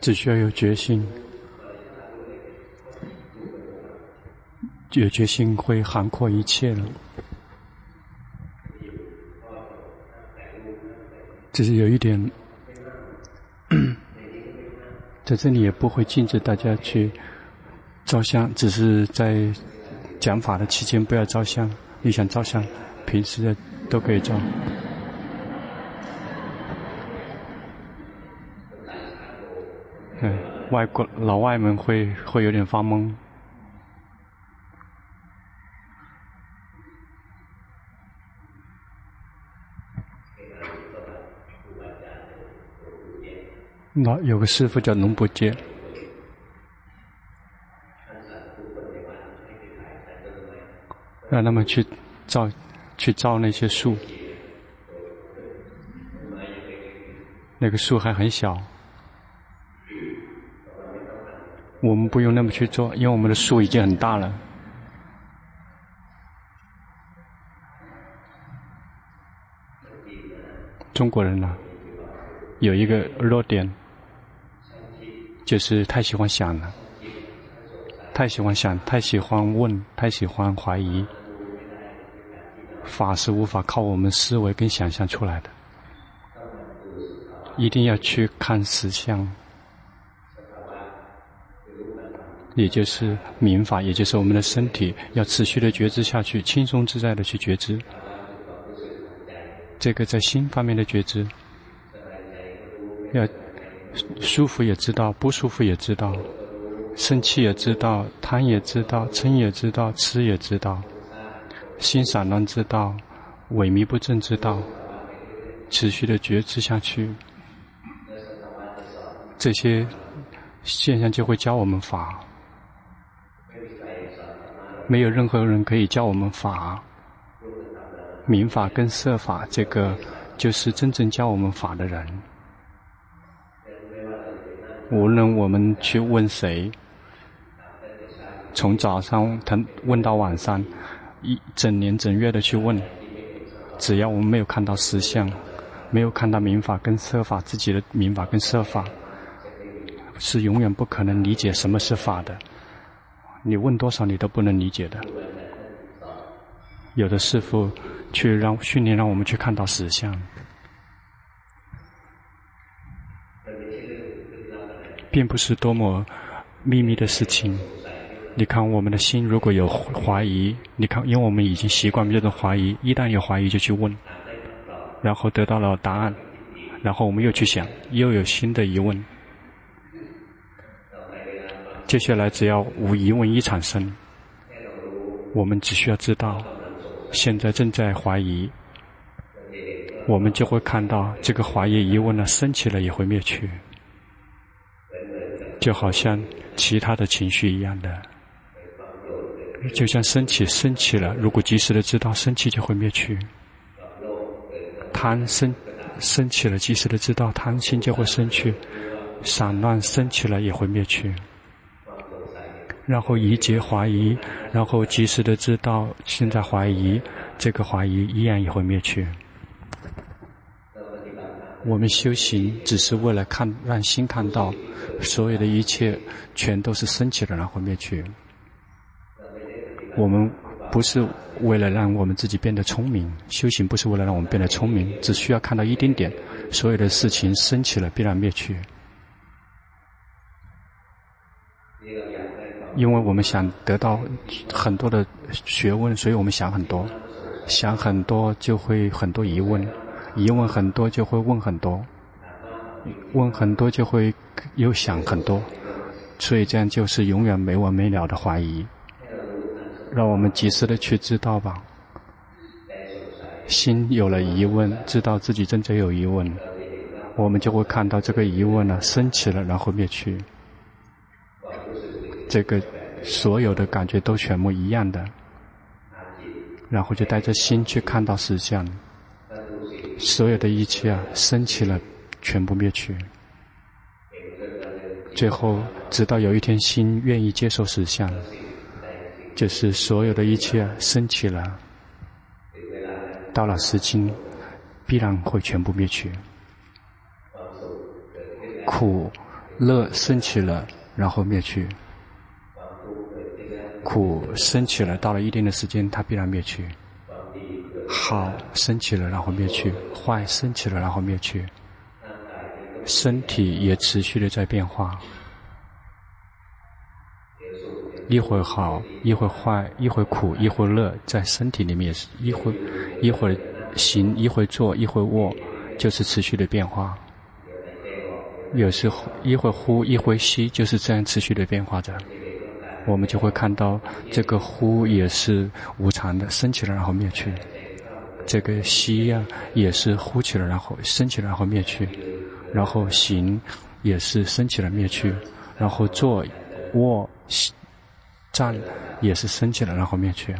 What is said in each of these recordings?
只需要有决心，有决心会涵括一切了。只是有一点，在这里也不会禁止大家去照相，只是在讲法的期间不要照相。你想照相，平时的都可以照。嗯，外国老外们会会有点发懵。那有个师傅叫龙伯杰，让他们去照，去照那些树。那个树还很小，我们不用那么去做，因为我们的树已经很大了。中国人呢，有一个弱点。就是太喜欢想了，太喜欢想，太喜欢问，太喜欢怀疑。法是无法靠我们思维跟想象出来的，一定要去看实相，也就是明法，也就是我们的身体要持续的觉知下去，轻松自在的去觉知。这个在心方面的觉知，要。舒服也知道，不舒服也知道，生气也知道，贪也知道，嗔也知道，痴也知道，心散乱知道，萎靡不振知道，持续的觉知下去，这些现象就会教我们法。没有任何人可以教我们法，明法跟色法，这个就是真正教我们法的人。无论我们去问谁，从早上谈问到晚上，一整年整月的去问，只要我们没有看到实相，没有看到明法跟色法，自己的明法跟色法，是永远不可能理解什么是法的。你问多少，你都不能理解的。有的师父去让训练，让我们去看到实相。并不是多么秘密的事情。你看，我们的心如果有怀疑，你看，因为我们已经习惯这种怀疑，一旦有怀疑就去问，然后得到了答案，然后我们又去想，又有新的疑问。接下来只要无疑问一产生，我们只需要知道，现在正在怀疑，我们就会看到这个怀疑疑问呢，升起了也会灭去。就好像其他的情绪一样的，就像生气升起了，如果及时的知道生气就会灭去；贪生升起了，及时的知道贪心就会生去；散乱升起了也会灭去。然后疑结怀疑，然后及时的知道现在怀疑，这个怀疑依然也会灭去。我们修行只是为了看，让心看到，所有的一切全都是升起的，然后灭去。我们不是为了让我们自己变得聪明，修行不是为了让我们变得聪明，只需要看到一点点，所有的事情升起了必然灭去。因为我们想得到很多的学问，所以我们想很多，想很多就会很多疑问。疑问很多，就会问很多；问很多，就会又想很多。所以这样就是永远没完没了的怀疑。让我们及时的去知道吧。心有了疑问，知道自己真正有疑问，我们就会看到这个疑问呢升起了，然后灭去。这个所有的感觉都全部一样的，然后就带着心去看到实相。所有的一切啊，升起了，全部灭去。最后，直到有一天心愿意接受实相，就是所有的一切啊升起了，到了时间，必然会全部灭去。苦乐升起了，然后灭去；苦升起了，到了一定的时间，它必然灭去；好升起了，然后灭去；坏升起了，然后灭去。身体也持续的在变化，一会好，一会坏，一会苦，一会乐，在身体里面也是一会一会行，一会坐，一会卧，就是持续的变化。有时候一会呼，一会吸，就是这样持续的变化着。我们就会看到这个呼也是无常的，升起了然后灭去；这个吸呀、也是呼起了然后升起了然后灭去。然后行也是升起了灭去，然后坐、卧、站也是升起了然后灭去，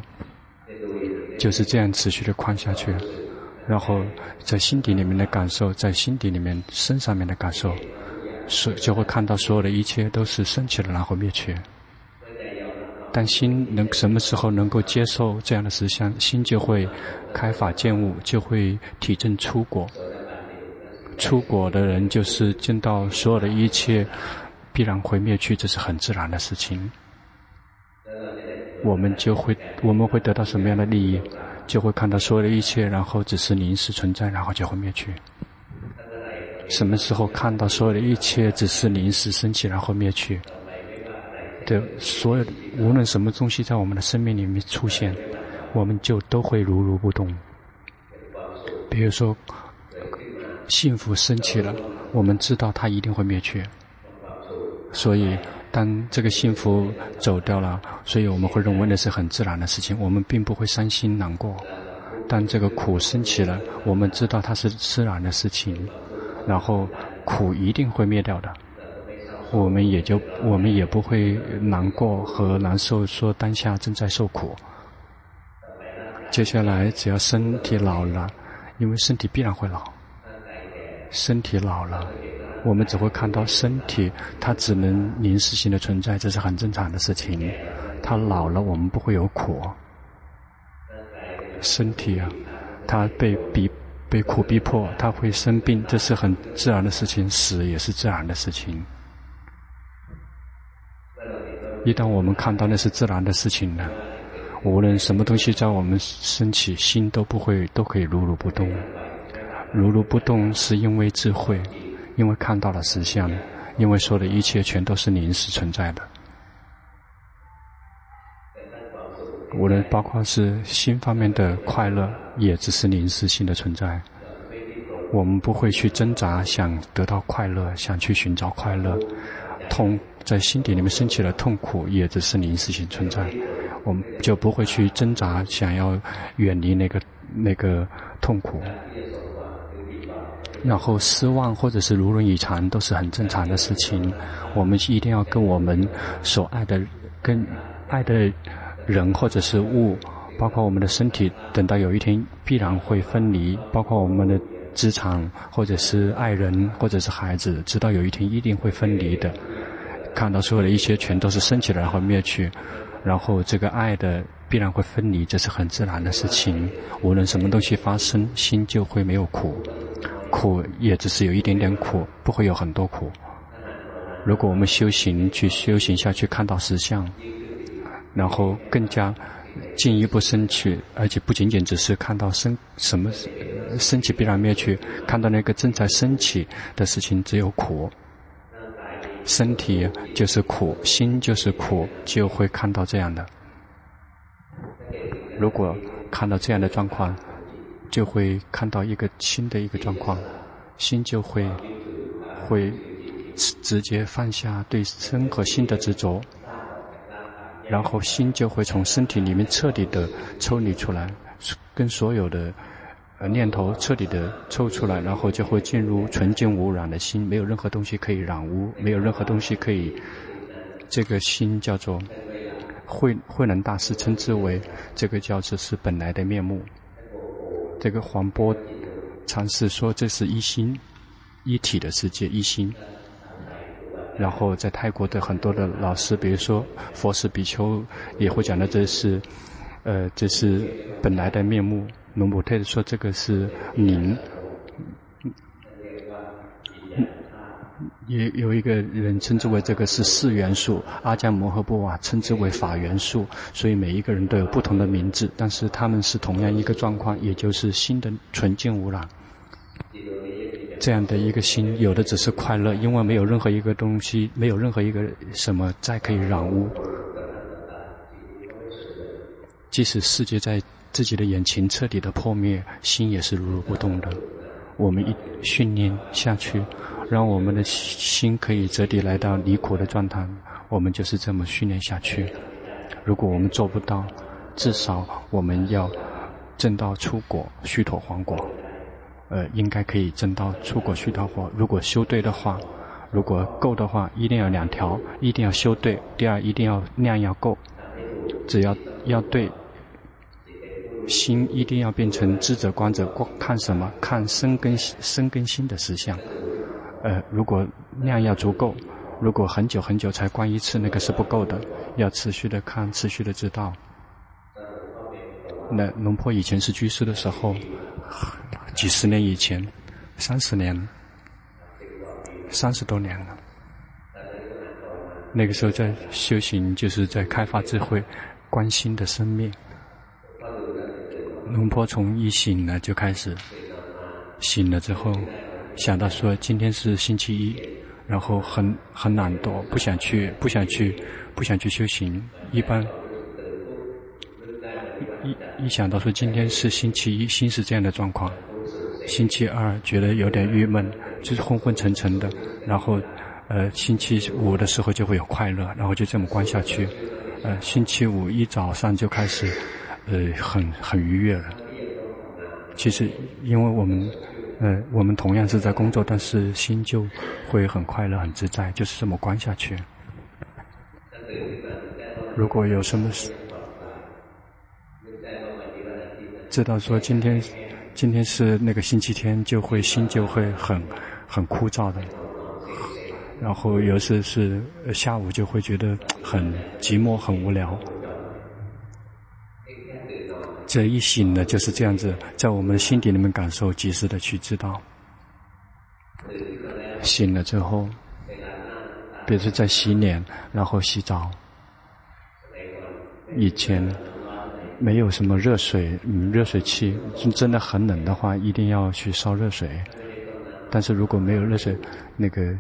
就是这样持续的宽下去。然后在心底里面的感受，在心底里面身上面的感受，是就会看到所有的一切都是升起了然后灭去。但心能什么时候能够接受这样的实相，心就会开法见悟，就会体证出果。出果的人就是见到所有的一切必然会灭去，这是很自然的事情。我们就会我们会得到什么样的利益？就会看到所有的一切，然后只是临时存在，然后就会灭去。什么时候看到所有的一切只是临时升起，然后灭去？的所有的无论什么东西在我们的生命里面出现，我们就都会如如不动。比如说。幸福升起了，我们知道它一定会灭去，所以当这个幸福走掉了，所以我们会认为那是很自然的事情，我们并不会伤心难过。当这个苦升起了，我们知道它是自然的事情，然后苦一定会灭掉的，我们也就我们也不会难过和难受，说当下正在受苦。接下来只要身体老了，因为身体必然会老。身体老了，我们只会看到身体，它只能临时性的存在，这是很正常的事情。它老了，我们不会有苦。身体啊，它被逼、被苦逼迫，它会生病，这是很自然的事情。死也是自然的事情。一旦我们看到那是自然的事情了，无论什么东西在我们升起，心都不会，都可以如如不动。如如不动，是因为智慧，因为看到了实相，因为说的一切全都是临时存在的。无论包括是心方面的快乐，也只是临时性的存在。我们不会去挣扎，想得到快乐，想去寻找快乐。痛在心底里面升起了痛苦，也只是临时性存在。我们就不会去挣扎，想要远离那个那个痛苦。然后失望或者是如人以偿都是很正常的事情。我们一定要跟我们所爱的、跟爱的人或者是物，包括我们的身体，等到有一天必然会分离。包括我们的职场或者是爱人或者是孩子，直到有一天一定会分离的。看到所有的一切全都是升起来然后灭去，然后这个爱的必然会分离，这是很自然的事情。无论什么东西发生，心就会没有苦。苦也只是有一点点苦，不会有很多苦。如果我们修行去修行下去，看到实相，然后更加进一步升起，而且不仅仅只是看到升什么升起必然灭去，看到那个正在升起的事情只有苦，身体就是苦，心就是苦，就会看到这样的。如果看到这样的状况，就会看到一个新的一个状况，心就会会直接放下对身和心的执着，然后心就会从身体里面彻底的抽离出来，跟所有的呃念头彻底的抽出来，然后就会进入纯净无染的心，没有任何东西可以染污，没有任何东西可以，这个心叫做慧慧能大师称之为这个叫做是本来的面目。这个黄波尝试说：“这是一心一体的世界，一心。”然后在泰国的很多的老师，比如说佛寺比丘，也会讲的这是，呃，这是本来的面目。龙母特说这个是宁，也有一个人称之为这个是四元素，阿姜摩诃波瓦称之为法元素，所以每一个人都有不同的名字，但是他们是同样一个状况，也就是心的纯净无染。这样的一个心，有的只是快乐，因为没有任何一个东西，没有任何一个什么再可以染污。即使世界在自己的眼睛彻底的破灭，心也是如如不动的。我们一训练下去。让我们的心可以折抵来到离苦的状态，我们就是这么训练下去。如果我们做不到，至少我们要证到初果须陀洹果，呃，应该可以证到初果须陀洹。如果修对的话，如果够的话，一定要两条，一定要修对。第二，一定要量要够，只要要对，心一定要变成知者观者，看什么？看生根生根心的实相。呃，如果量要足够，如果很久很久才观一次，那个是不够的，要持续的看，持续的知道。那龙坡以前是居士的时候，几十年以前，三十年，三十多年了。那个时候在修行，就是在开发智慧，观心的生命。龙坡从一醒了就开始，醒了之后。想到说今天是星期一，然后很很懒惰，不想去，不想去，不想去修行。一般一一想到说今天是星期一，心是这样的状况。星期二觉得有点郁闷，就是昏昏沉沉的。然后呃，星期五的时候就会有快乐，然后就这么关下去。呃，星期五一早上就开始呃很很愉悦了。其实因为我们。呃，我们同样是在工作，但是心就会很快乐、很自在，就是这么关下去。如果有什么事，知道说今天今天是那个星期天，就会心就会很很枯燥的。然后有时是下午就会觉得很寂寞、很无聊。这一醒呢，就是这样子，在我们的心底里面感受，及时的去知道。醒了之后，比如说在洗脸，然后洗澡。以前没有什么热水，嗯，热水器，真的很冷的话，一定要去烧热水。但是如果没有热水，那个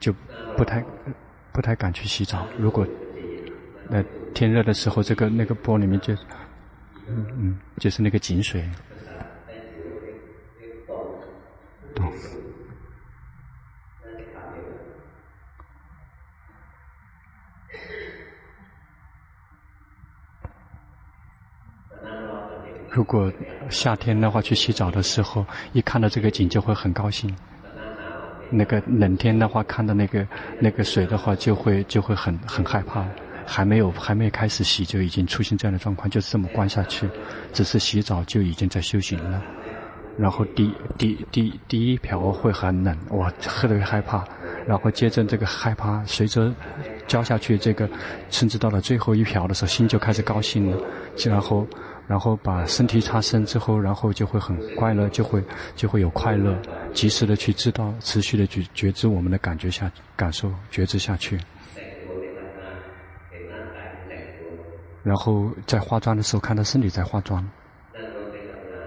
就不太不太敢去洗澡。如果那天热的时候，这个那个钵里面就。嗯嗯，就是那个井水。懂。如果夏天的话，去洗澡的时候，一看到这个井就会很高兴。那个冷天的话，看到那个那个水的话，就会就会很很害怕。还没有还没开始洗，就已经出现这样的状况，就是这么关下去，只是洗澡就已经在修行了。然后第第第第一瓢会很冷，哇，特别害怕。然后接着这个害怕，随着浇下去这个，甚至到了最后一瓢的时候，心就开始高兴了。然后然后把身体擦身之后，然后就会很快乐，就会就会有快乐，及时的去知道，持续的去觉知我们的感觉下感受觉知下去。然后在化妆的时候看到是你在化妆，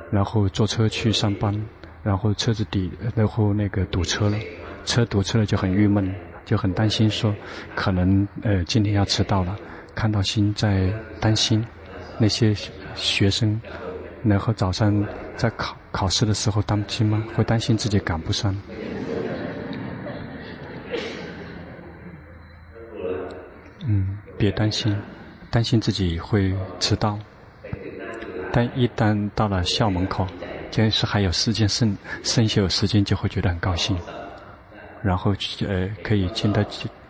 然后坐车去上班，然后车子底，然后那个堵车了，车堵车了就很郁闷，就很担心说可能呃今天要迟到了，看到心在担心那些学生，然后早上在考考试的时候担心吗？会担心自己赶不上？嗯，别担心。担心自己会迟到，但一旦到了校门口，就是还有时间剩剩下有时间，就会觉得很高兴。然后呃，可以进到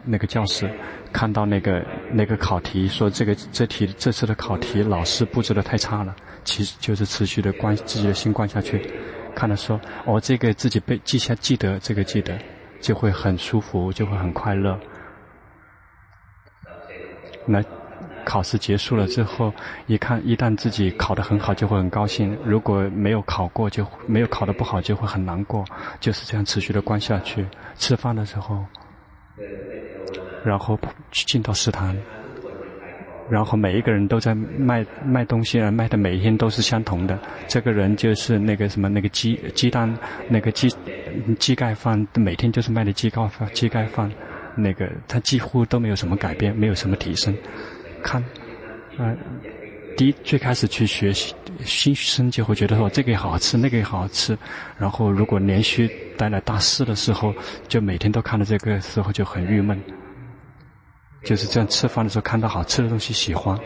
那个教室，看到那个那个考题，说这个这题这次的考题老师布置的太差了，其实就是持续的关自己的心关下去，看到说哦，这个自己背记下记得这个记得，就会很舒服，就会很快乐。那。考试结束了之后，一看一旦自己考得很好，就会很高兴；如果没有考过，就没有考得不好，就会很难过。就是这样持续的关下去。吃饭的时候，然后进到食堂，然后每一个人都在卖卖东西啊，卖的每一天都是相同的。这个人就是那个什么那个鸡鸡蛋那个鸡鸡盖饭，每天就是卖的鸡盖饭鸡盖饭。那个他几乎都没有什么改变，没有什么提升。看，啊、第一最开始去学习，新生就会觉得说这个也好吃，那个也好好吃。然后如果连续待了大四的时候，就每天都看到这个时候就很郁闷。就是这样吃饭的时候，看到好吃的东西喜欢，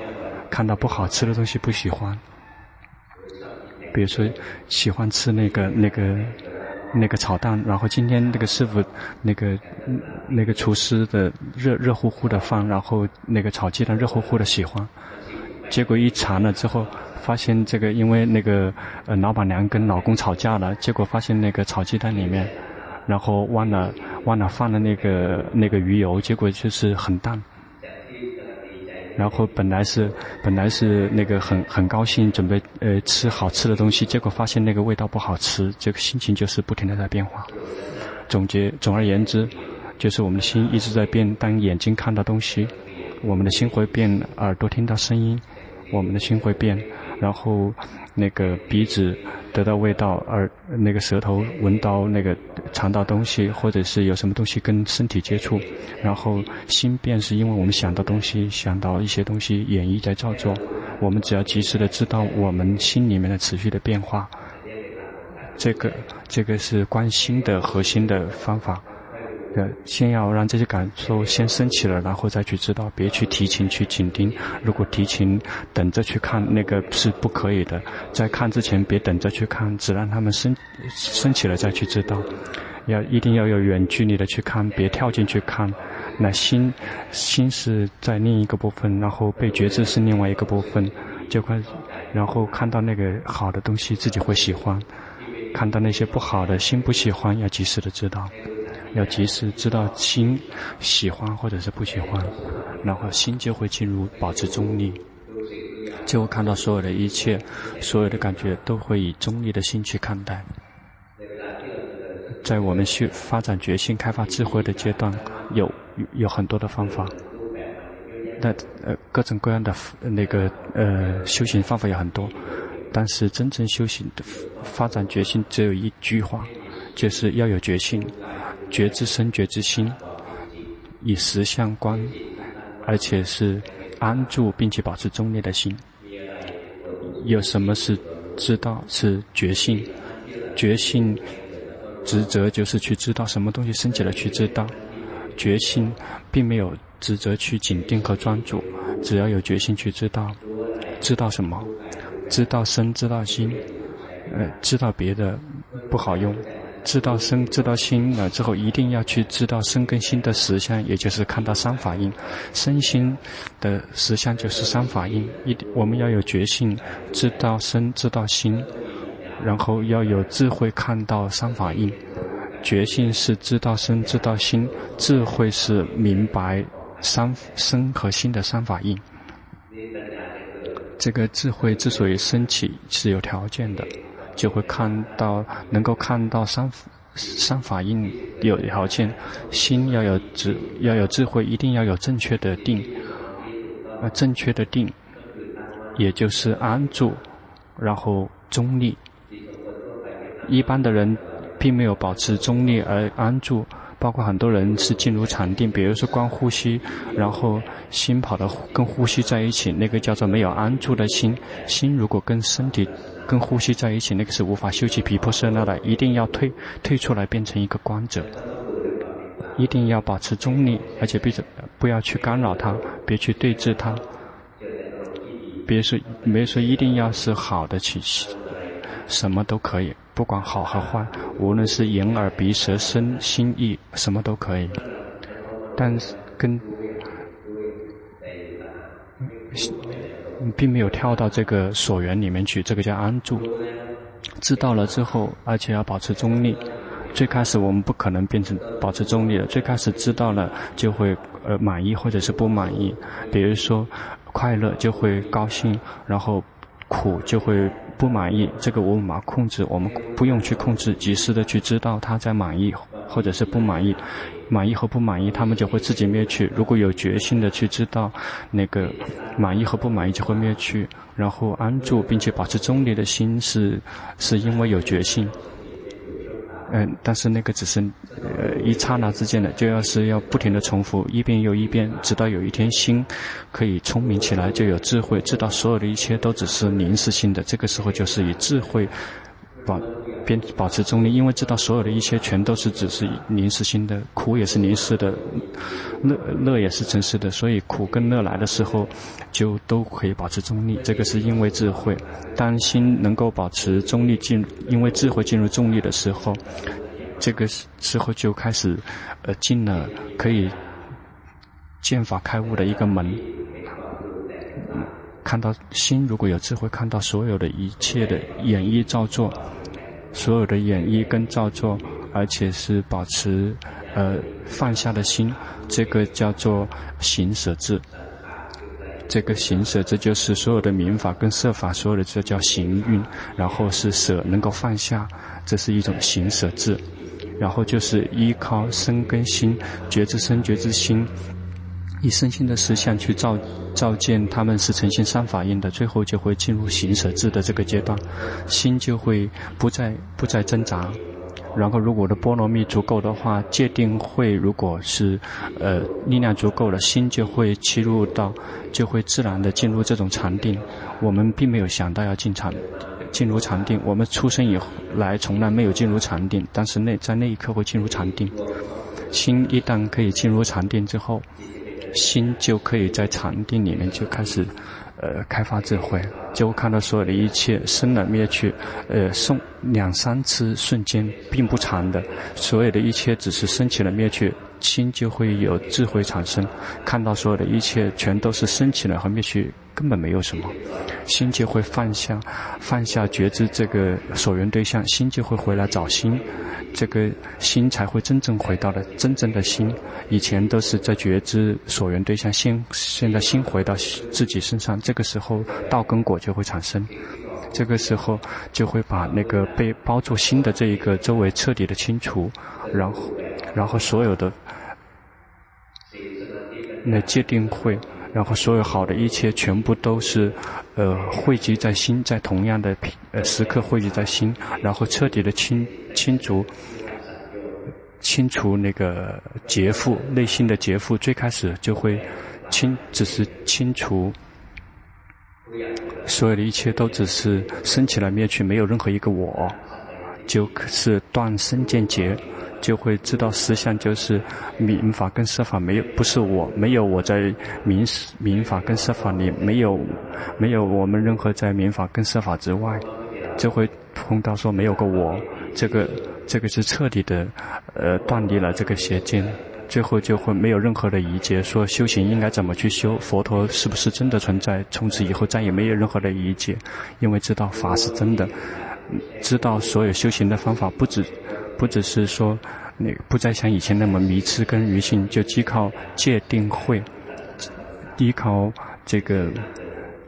看到不好吃的东西不喜欢。比如说喜欢吃那个那个。那个炒蛋，然后今天那个师傅，那个那个厨师的热热乎乎的饭，然后那个炒鸡蛋热乎乎的喜欢，结果一尝了之后，发现这个因为那个呃老板娘跟老公吵架了，结果发现那个炒鸡蛋里面，然后忘了忘了放了那个那个鱼油，结果就是很淡。然后本来是本来是那个很很高兴准备呃吃好吃的东西，结果发现那个味道不好吃，这个心情就是不停的在变化。总结总而言之，就是我们的心一直在变。当眼睛看到东西，我们的心会变；耳朵听到声音，我们的心会变。然后那个鼻子。得到味道，而那个舌头闻到那个尝到东西，或者是有什么东西跟身体接触，然后心变是因为我们想到东西，想到一些东西演绎在造作。我们只要及时的知道我们心里面的持续的变化，这个这个是观心的核心的方法。呃，先要让这些感受先升起了，然后再去知道，别去提琴去紧盯。如果提琴等着去看，那个是不可以的。在看之前，别等着去看，只让他们升升起了再去知道。要一定要有远距离的去看，别跳进去看。那心心是在另一个部分，然后被觉知是另外一个部分，就快，然后看到那个好的东西，自己会喜欢；看到那些不好的，心不喜欢，要及时的知道。要及时知道心喜欢或者是不喜欢，然后心就会进入保持中立，就会看到所有的一切，所有的感觉都会以中立的心去看待。在我们修发展觉性、开发智慧的阶段，有有很多的方法，那呃各种各样的那个呃修行方法有很多，但是真正修行的发展决心只有一句话，就是要有决心。觉知身，觉知心，以实相观，而且是安住并且保持中立的心。有什么是知道？是觉性。觉性职责就是去知道什么东西升起来，去知道。觉性并没有职责去紧盯和专注，只要有觉性去知道，知道什么？知道身，知道心。呃，知道别的不好用。知道身，知道心了之后，一定要去知道身跟心的实相，也就是看到三法印。身心的实相就是三法印。一，我们要有觉性，知道身，知道心，然后要有智慧看到三法印。觉性是知道身，知道心；智慧是明白三身和心的三法印。这个智慧之所以升起，是有条件的。就会看到，能够看到三三法印有条件，心要有智，要有智慧，一定要有正确的定，啊，正确的定，也就是安住，然后中立。一般的人并没有保持中立而安住，包括很多人是进入禅定，比如说观呼吸，然后心跑到跟呼吸在一起，那个叫做没有安住的心。心如果跟身体。跟呼吸在一起，那个是无法修起毗婆舍那的，一定要退退出来，变成一个观者。一定要保持中立，而且别不要去干扰它，别去对治它。别说别说一定要是好的气息，什么都可以，不管好和坏，无论是眼耳鼻舌身心意，什么都可以。但是跟。并没有跳到这个所缘里面去，这个叫安住。知道了之后，而且要保持中立，最开始我们不可能变成保持中立的，最开始知道了就会呃满意或者是不满意，比如说快乐就会高兴，然后苦就会不满意，这个我无法控制，我们不用去控制，及时的去知道他在满意或者是不满意，满意和不满意他们就会自己灭去。如果有决心的去知道那个满意和不满意就会灭去，然后安住并且保持中立的心是是因为有决心。嗯，但是那个只是，呃，一刹那之间的，就要是要不停的重复一遍又一遍，直到有一天心可以聪明起来，就有智慧，知道所有的一切都只是临时性的。这个时候就是以智慧保边保持中立，因为知道所有的一切全都是只是临时性的，苦也是临时的，乐乐也是真实的，所以苦跟乐来的时候，就都可以保持中立。这个是因为智慧，当心能够保持中立进，因为智慧进入中立的时候，这个时候就开始，呃，进了可以见法开悟的一个门。看到心如果有智慧，看到所有的一切的演绎造作，所有的演绎跟造作，而且是保持呃放下的心，这个叫做行舍智。这个行舍，这就是所有的民法跟色法，所有的这叫行运，然后是舍能够放下，这是一种行舍智。然后就是依靠身跟心，觉知身觉知心。以身心的实相去照照见，他们是呈现三法印的，最后就会进入行舍智的这个阶段，心就会不再不再挣扎。然后，如果的波罗蜜足够的话，界定会如果是呃力量足够了，心就会切入到，就会自然的进入这种禅定。我们并没有想到要进禅，进入禅定。我们出生以来从来没有进入禅定，但是那在那一刻会进入禅定。心一旦可以进入禅定之后。心就可以在禅定里面就开始，呃，开发智慧，就看到所有的一切生了灭去，呃，送两三次瞬间并不长的，所有的一切只是升起了灭去，心就会有智慧产生，看到所有的一切全都是升起了和灭去，根本没有什么，心就会放下，放下觉知这个所缘对象，心就会回来找心。这个心才会真正回到了真正的心，以前都是在觉知所缘对象，现现在心回到自己身上，这个时候道跟果就会产生，这个时候就会把那个被包住心的这一个周围彻底的清除，然后然后所有的那戒定慧。然后所有好的一切全部都是，呃，汇集在心，在同样的呃时刻汇集在心，然后彻底的清清除，清除那个劫富，内心的劫富，最开始就会清，只是清除，所有的一切都只是升起来灭去，没有任何一个我，就是断身见结。就会知道实相就是名法跟色法没有，不是我，没有我在名名法跟色法里，没有没有我们任何在名法跟色法之外，就会碰到说没有个我，这个这个是彻底的呃断离了这个邪见，最后就会没有任何的疑结，说修行应该怎么去修，佛陀是不是真的存在，从此以后再也没有任何的疑结，因为知道法是真的，知道所有修行的方法不止。不只是说，那不再像以前那么迷痴跟愚信，就依靠戒定慧，依靠这个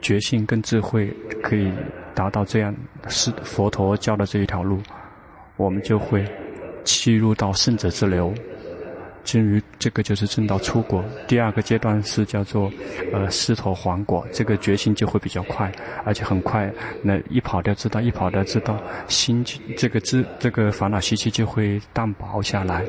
觉性跟智慧，可以达到这样是佛陀教的这一条路，我们就会契入到圣者之流。至于这个就是正道出果，第二个阶段是叫做，呃，狮头黄果，这个决心就会比较快，而且很快，那一跑掉知道，一跑掉知道，心这个知这个烦恼习气就会淡薄下来，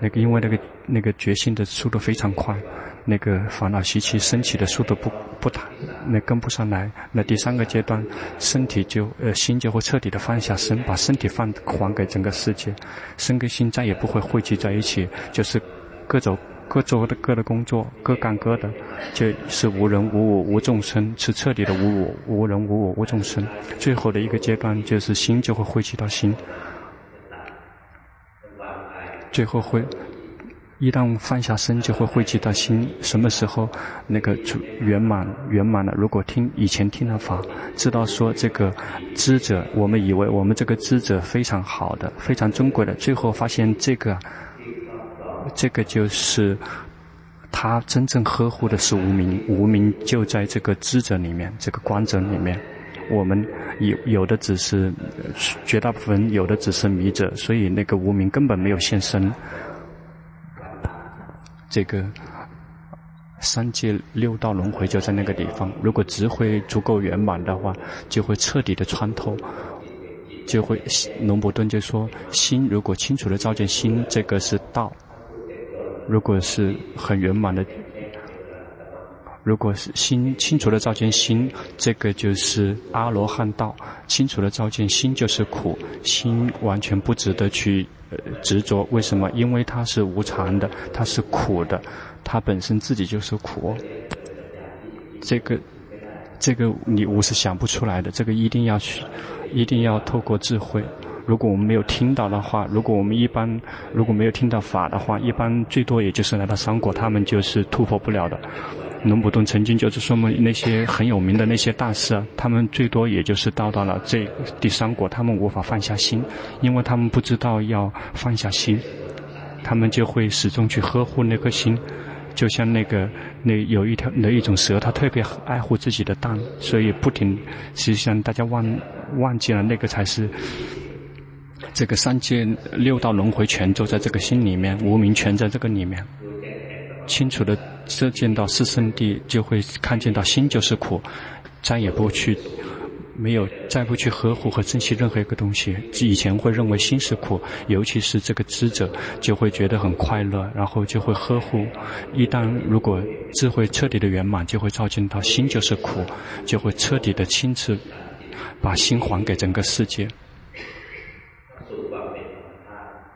那个因为那个那个决心的速度非常快，那个烦恼习气升起的速度不不大，那跟不上来，那第三个阶段，身体就呃心就会彻底的放下身，把身体放还给整个世界，身跟心再也不会汇集在一起，就是。各走各做的各的工作，各干各的，就是无人无我无众生，是彻底的无我无人无我无众生。最后的一个阶段就是心就会汇集到心，最后会一旦放下身，就会汇集到心。什么时候那个圆满圆满了？如果听以前听了法，知道说这个知者，我们以为我们这个知者非常好的、非常尊贵的，最后发现这个这个就是他真正呵护的是无名，无名就在这个知者里面，这个观者里面。我们有有的只是绝大部分，有的只是迷者，所以那个无名根本没有现身。这个三界六道轮回就在那个地方。如果智慧足够圆满的话，就会彻底的穿透，就会。龙伯顿就说：心如果清楚的照见心，这个是道；如果是很圆满的，如果是心清楚的照见心，这个就是阿罗汉道。清楚的照见心就是苦，心完全不值得去。执着为什么？因为它是无常的，它是苦的，它本身自己就是苦。这个，这个你我是想不出来的。这个一定要去，一定要透过智慧。如果我们没有听到的话，如果我们一般如果没有听到法的话，一般最多也就是来到三果，他们就是突破不了的。龙普顿曾经就是说嘛，那些很有名的那些大师啊，他们最多也就是到达了这第三果，他们无法放下心，因为他们不知道要放下心，他们就会始终去呵护那颗心，就像那个那有一条那一种蛇，它特别爱护自己的蛋，所以不停。实际上大家忘忘记了那个才是这个三界六道轮回全都在这个心里面，无明全在这个里面，清楚的。这见到四圣谛，就会看见到心就是苦，再也不去，没有再不去呵护和珍惜任何一个东西。以前会认为心是苦，尤其是这个知者，就会觉得很快乐，然后就会呵护。一旦如果智慧彻底的圆满，就会照见到心就是苦，就会彻底的亲自把心还给整个世界。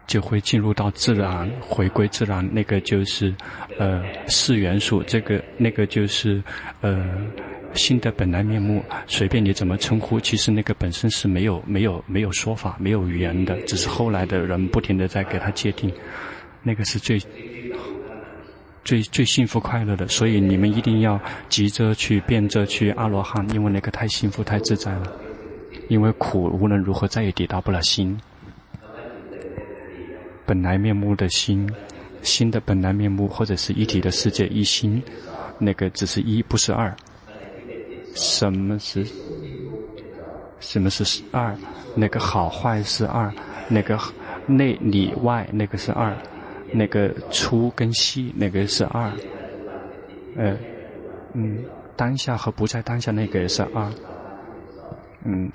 就会进入到自然，回归自然，那个就是，呃，四元素，这个那个就是，呃，心的本来面目，随便你怎么称呼，其实那个本身是没有没有没有说法，没有语言的，只是后来的人不停地在给他界定，那个是最最最幸福快乐的，所以你们一定要急着去变着去阿罗汉，因为那个太幸福太自在了，因为苦无论如何再也抵达不了心。本来面目的心，心的本来面目，或者是一体的世界一心，那个只是一，不是二。什么是？什么是二？那个好坏是二，那个内里外那个是二，那个粗跟细那个是二。呃，嗯，当下和不在当下那个也是二。嗯，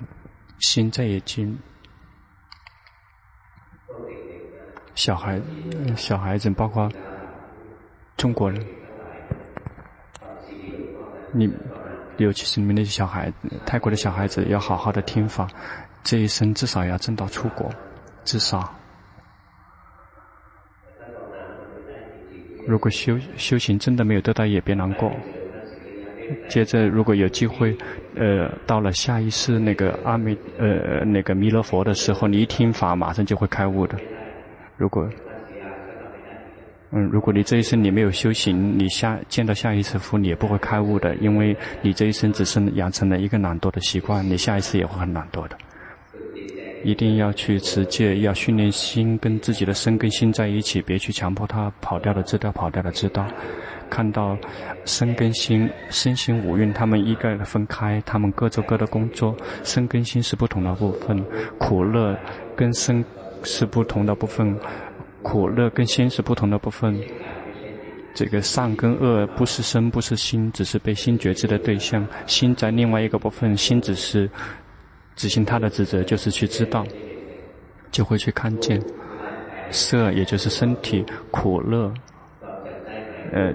心在眼睛。小孩，小孩子，包括中国人，你，尤其是你们那些小孩，泰国的小孩子，要好好的听法，这一生至少要挣到出国，至少。如果修修行真的没有得到，也别难过。接着，如果有机会，呃，到了下一世那个阿弥，呃，那个弥勒佛的时候，你一听法，马上就会开悟的。如果，嗯，如果你这一生你没有修行，你下见到下一次佛，你也不会开悟的，因为你这一生只是养成了一个懒惰的习惯，你下一次也会很懒惰的。一定要去持戒，要训练心跟自己的身跟心在一起，别去强迫他跑掉的知道，跑掉的知道。看到身跟心，身心五蕴，他们一概的分开，他们各做各的工作，身跟心是不同的部分，苦乐跟身。是不同的部分，苦乐跟心是不同的部分。这个善跟恶不是身不是心，只是被心觉知的对象。心在另外一个部分，心只是执行他的职责，就是去知道，就会去看见色，也就是身体苦乐，呃，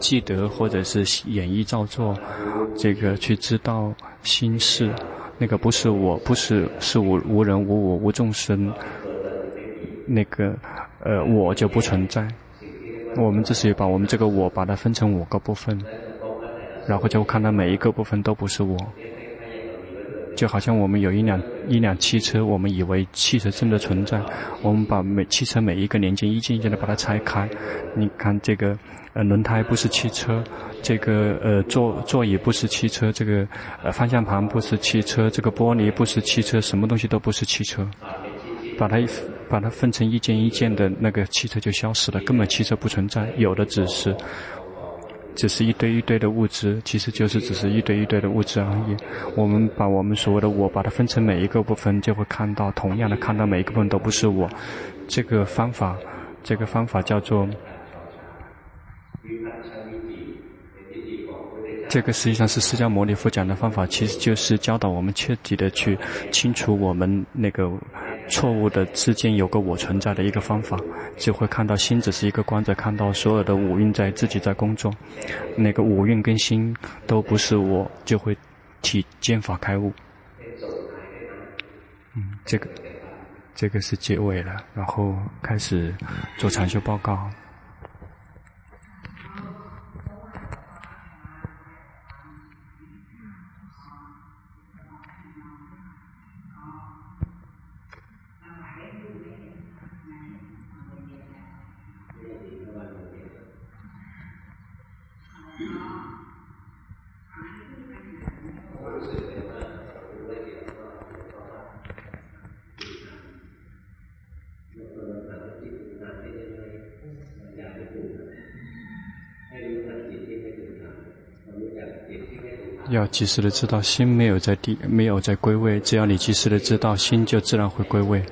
记得或者是演绎造作，这个去知道心事。那个不是我，不是是无无人无我无众生，那个呃我就不存在。我们只是把我们这个我把它分成五个部分，然后就看到每一个部分都不是我。就好像我们有一辆一辆汽车，我们以为汽车真的存在，我们把每汽车每一个零件一件一件的把它拆开。你看这个呃轮胎不是汽车，这个呃座座椅不是汽车，这个呃方向盘不是汽车，这个玻璃不是汽车，什么东西都不是汽车。把它把它分成一件一件的那个汽车就消失了，根本汽车不存在，有的只是。只是一堆一堆的物质，其实就是只是一堆一堆的物质而已。我们把我们所谓的我，把它分成每一个部分，就会看到同样的看到每一个部分都不是我。这个方法，这个方法叫做，这个实际上是释迦牟尼佛讲的方法，其实就是教导我们彻底的去清除我们那个。错误的之间有个我存在的一个方法，就会看到心只是一个观者，看到所有的五蕴在自己在工作，那个五蕴跟心都不是我，就会体见法开悟。嗯，这个这个是结尾了，然后开始做禅修报告。要及时的知道心没有在地，没有在归位。只要你及时的知道，心就自然会归位。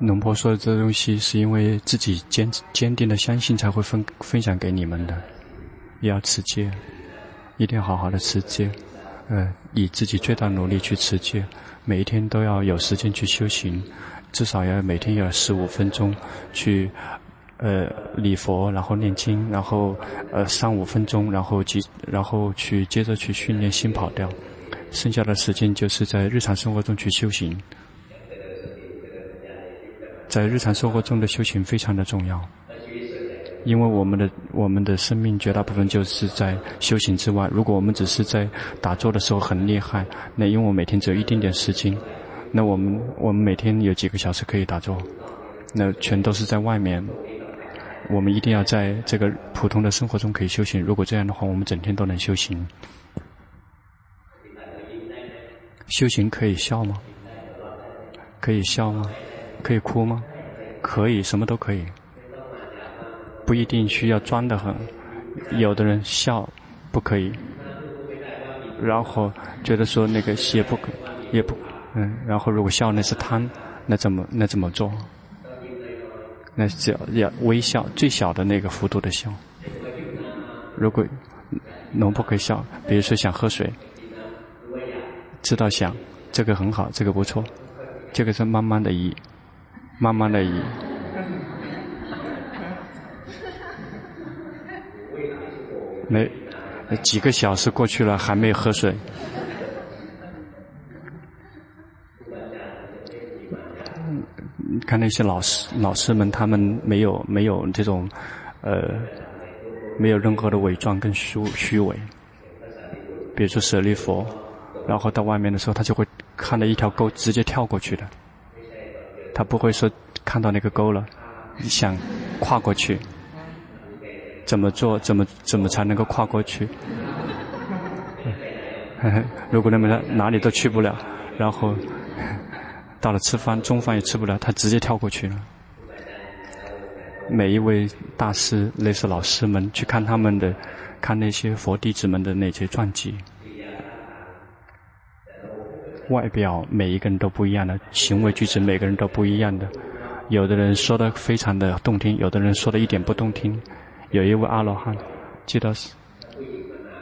龙婆说的这东西是因为自己坚坚定的相信才会分分享给你们的，也要持戒，一定要好好的持戒，呃，以自己最大努力去持戒，每一天都要有时间去修行，至少要每天要十五分钟去，呃，礼佛，然后念经，然后呃三五分钟，然后即然后去接着去训练心跑调，剩下的时间就是在日常生活中去修行。在日常生活中的修行非常的重要，因为我们的我们的生命绝大部分就是在修行之外。如果我们只是在打坐的时候很厉害，那因为我每天只有一点点时间，那我们我们每天有几个小时可以打坐，那全都是在外面。我们一定要在这个普通的生活中可以修行。如果这样的话，我们整天都能修行。修行可以笑吗？可以笑吗？可以哭吗？可以，什么都可以，不一定需要装得很。有的人笑不可以，然后觉得说那个也不可，也不，嗯，然后如果笑那是贪，那怎么那怎么做？那只要要微笑，最小的那个幅度的笑。如果能不可以笑，比如说想喝水，知道想这个很好，这个不错，这个是慢慢的移。慢慢的，没几个小时过去了，还没有喝水。看那些老师老师们，他们没有没有这种，呃，没有任何的伪装跟虚虚伪。比如说舍利佛，然后到外面的时候，他就会看到一条沟，直接跳过去的。他不会说看到那个沟了，你想跨过去，怎么做？怎么怎么才能够跨过去？如果那么哪里都去不了，然后到了吃饭，中饭也吃不了，他直接跳过去了。每一位大师，类似老师们，去看他们的，看那些佛弟子们的那些传记。外表每一个人都不一样的，行为举止每个人都不一样的。有的人说的非常的动听，有的人说的一点不动听。有一位阿罗汉，记得是，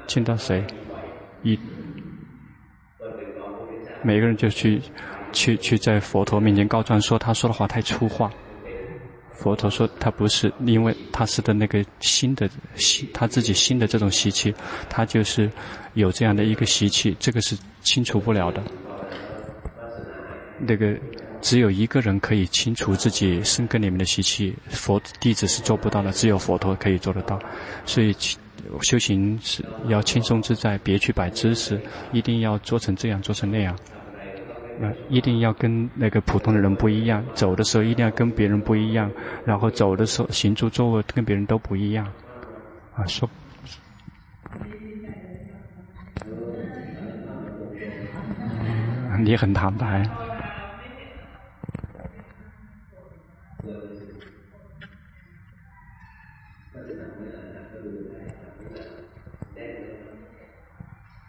见到谁，一，每个人就去，去去在佛陀面前告状，说他说的话太粗话。佛陀说他不是，因为他是的那个新的习，他自己新的这种习气，他就是有这样的一个习气，这个是清除不了的。那个只有一个人可以清除自己身根里面的习气，佛弟子是做不到的，只有佛陀可以做得到。所以修行是要轻松自在，别去摆姿势，一定要做成这样，做成那样。呃，一定要跟那个普通的人不一样，走的时候一定要跟别人不一样，然后走的时候行住坐卧跟别人都不一样。啊，说，你很坦白。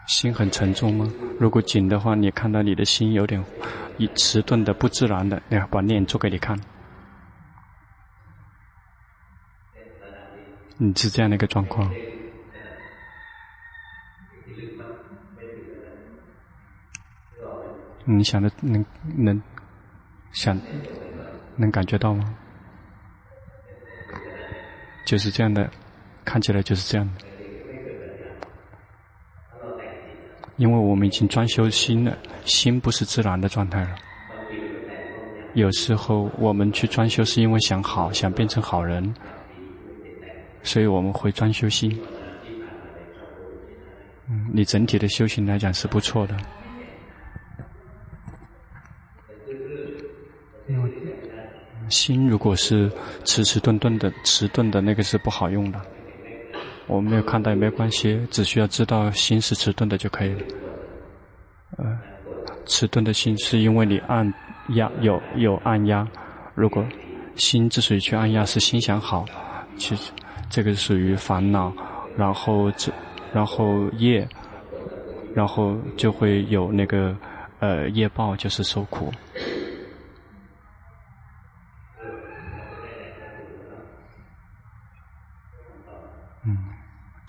心很沉重吗？如果紧的话，你看到你的心有点迟钝的、不自然的，你要把脸做给你看。你是这样的一个状况。你想的能能想能感觉到吗？就是这样的，看起来就是这样的。因为我们已经专修心了，心不是自然的状态了。有时候我们去专修是因为想好，想变成好人，所以我们会专修心。嗯，你整体的修行来讲是不错的。心如果是迟迟钝钝的、迟钝的，那个是不好用的。我没有看到也没有关系，只需要知道心是迟钝的就可以了。呃，迟钝的心是因为你按压有有按压，如果心之所以去按压是心想好，其实这个属于烦恼，然后这然后业，然后就会有那个呃业报，就是受苦。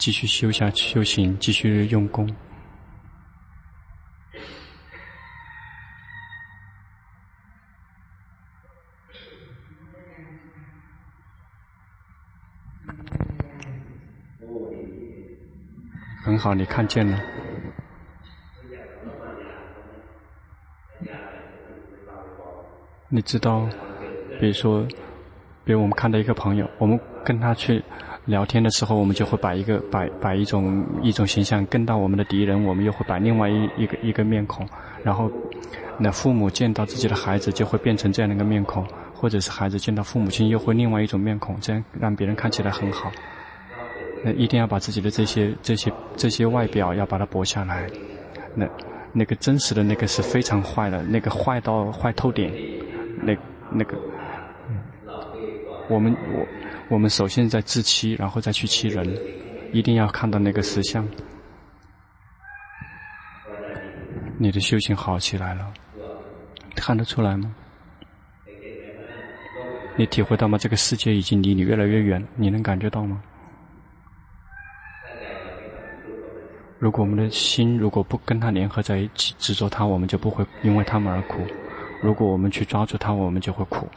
继续修下，修行，继续用功，很好，你看见了。你知道，比如说，比如我们看到一个朋友，我们跟他去。聊天的时候，我们就会把一个把把一种一种形象，跟到我们的敌人，我们又会把另外一一个一个面孔。然后，那父母见到自己的孩子，就会变成这样的一个面孔，或者是孩子见到父母亲，又会另外一种面孔，这样让别人看起来很好。那一定要把自己的这些这些这些外表要把它剥下来。那那个真实的那个是非常坏的，那个坏到坏透顶。那那个，我们我。我们首先在自欺，然后再去欺人，一定要看到那个实相。你的修行好起来了，看得出来吗？你体会到吗？这个世界已经离你越来越远，你能感觉到吗？如果我们的心如果不跟他联合在一起，执着他，我们就不会因为他们而苦；如果我们去抓住他，我们就会苦。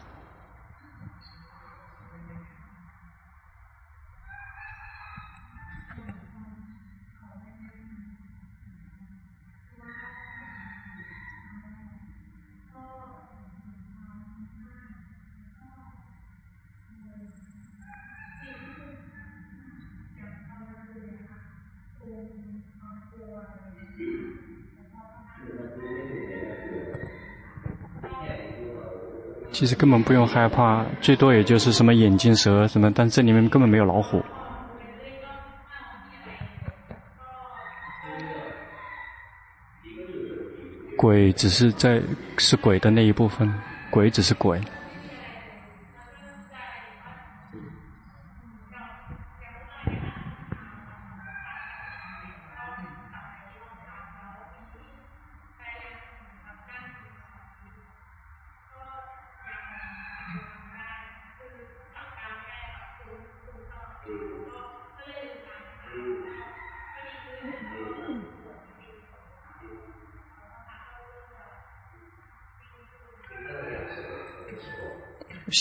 其实根本不用害怕，最多也就是什么眼镜蛇什么，但这里面根本没有老虎。鬼只是在是鬼的那一部分，鬼只是鬼。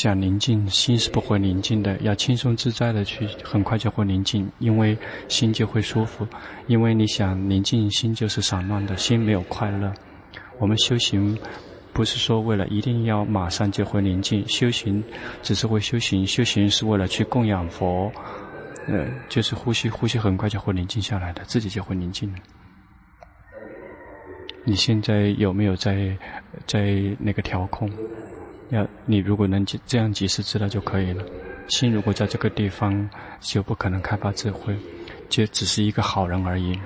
想宁静，心是不会宁静的。要轻松自在的去，很快就会宁静，因为心就会舒服。因为你想宁静，心就是散乱的，心没有快乐。我们修行，不是说为了一定要马上就会宁静，修行只是为修行，修行是为了去供养佛。呃，就是呼吸，呼吸很快就会宁静下来的，自己就会宁静了。你现在有没有在在那个调控？要你如果能这样及时知道就可以了。心如果在这个地方，就不可能开发智慧，就只是一个好人而已。